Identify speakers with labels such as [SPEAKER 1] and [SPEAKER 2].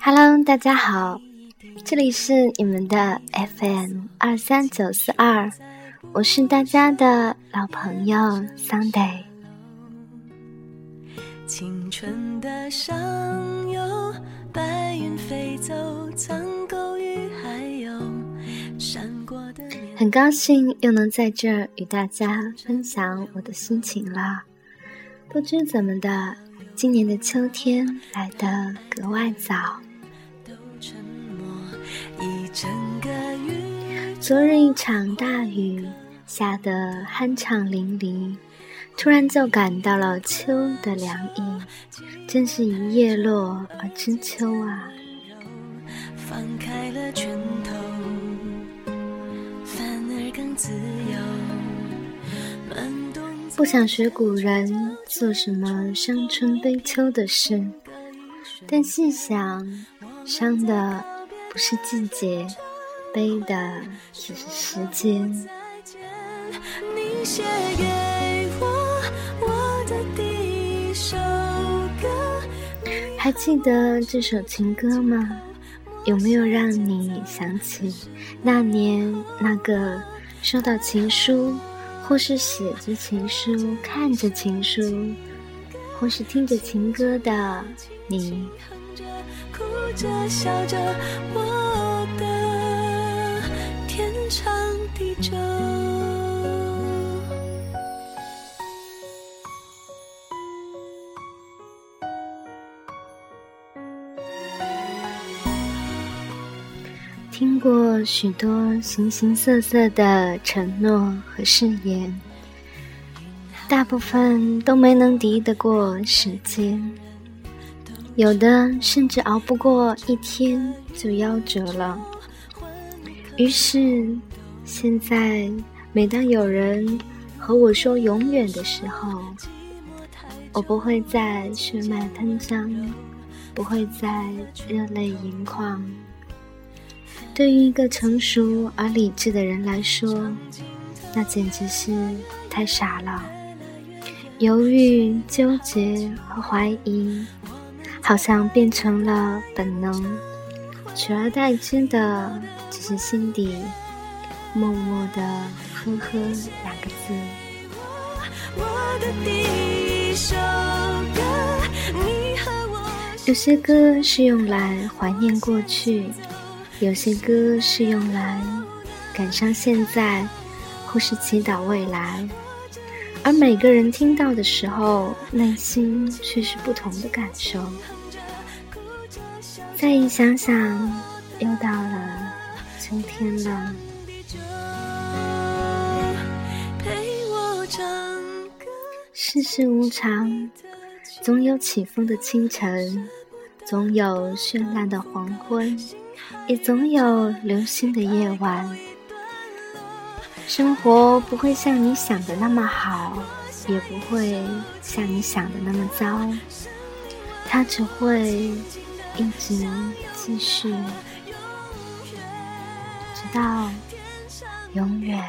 [SPEAKER 1] Hello，大家好，这里是你们的 FM 二三九四二，我是大家的老朋友 Sunday。青春的上游，白云飞走，苍狗与海鸥，闪过的。很高兴又能在这儿与大家分享我的心情了。不知怎么的，今年的秋天来得格外早。昨日一场大雨下得酣畅淋漓。突然就感到了秋的凉意，真是一叶落而知秋啊！不想学古人做什么伤春悲秋的事，但细想，伤的不是季节，悲的只是时间。还记得这首情歌吗？有没有让你想起那年那个收到情书，或是写着情书、看着情书，或是听着情歌的你？天长地久。听过许多形形色色的承诺和誓言，大部分都没能敌得过时间，有的甚至熬不过一天就夭折了。于是，现在每当有人和我说永远的时候，我不会再血脉喷张，不会再热泪盈眶。对于一个成熟而理智的人来说，那简直是太傻了。犹豫、纠结和怀疑，好像变成了本能，取而代之的只是心底默默的“呵呵”两个字。有些歌是用来怀念过去。有些歌是用来感伤现在，或是祈祷未来，而每个人听到的时候，内心却是不同的感受。再一想想，又到了秋天了。世事无常，总有起风的清晨，总有绚烂的黄昏。也总有流星的夜晚。生活不会像你想的那么好，也不会像你想的那么糟，它只会一直继续，直到永远。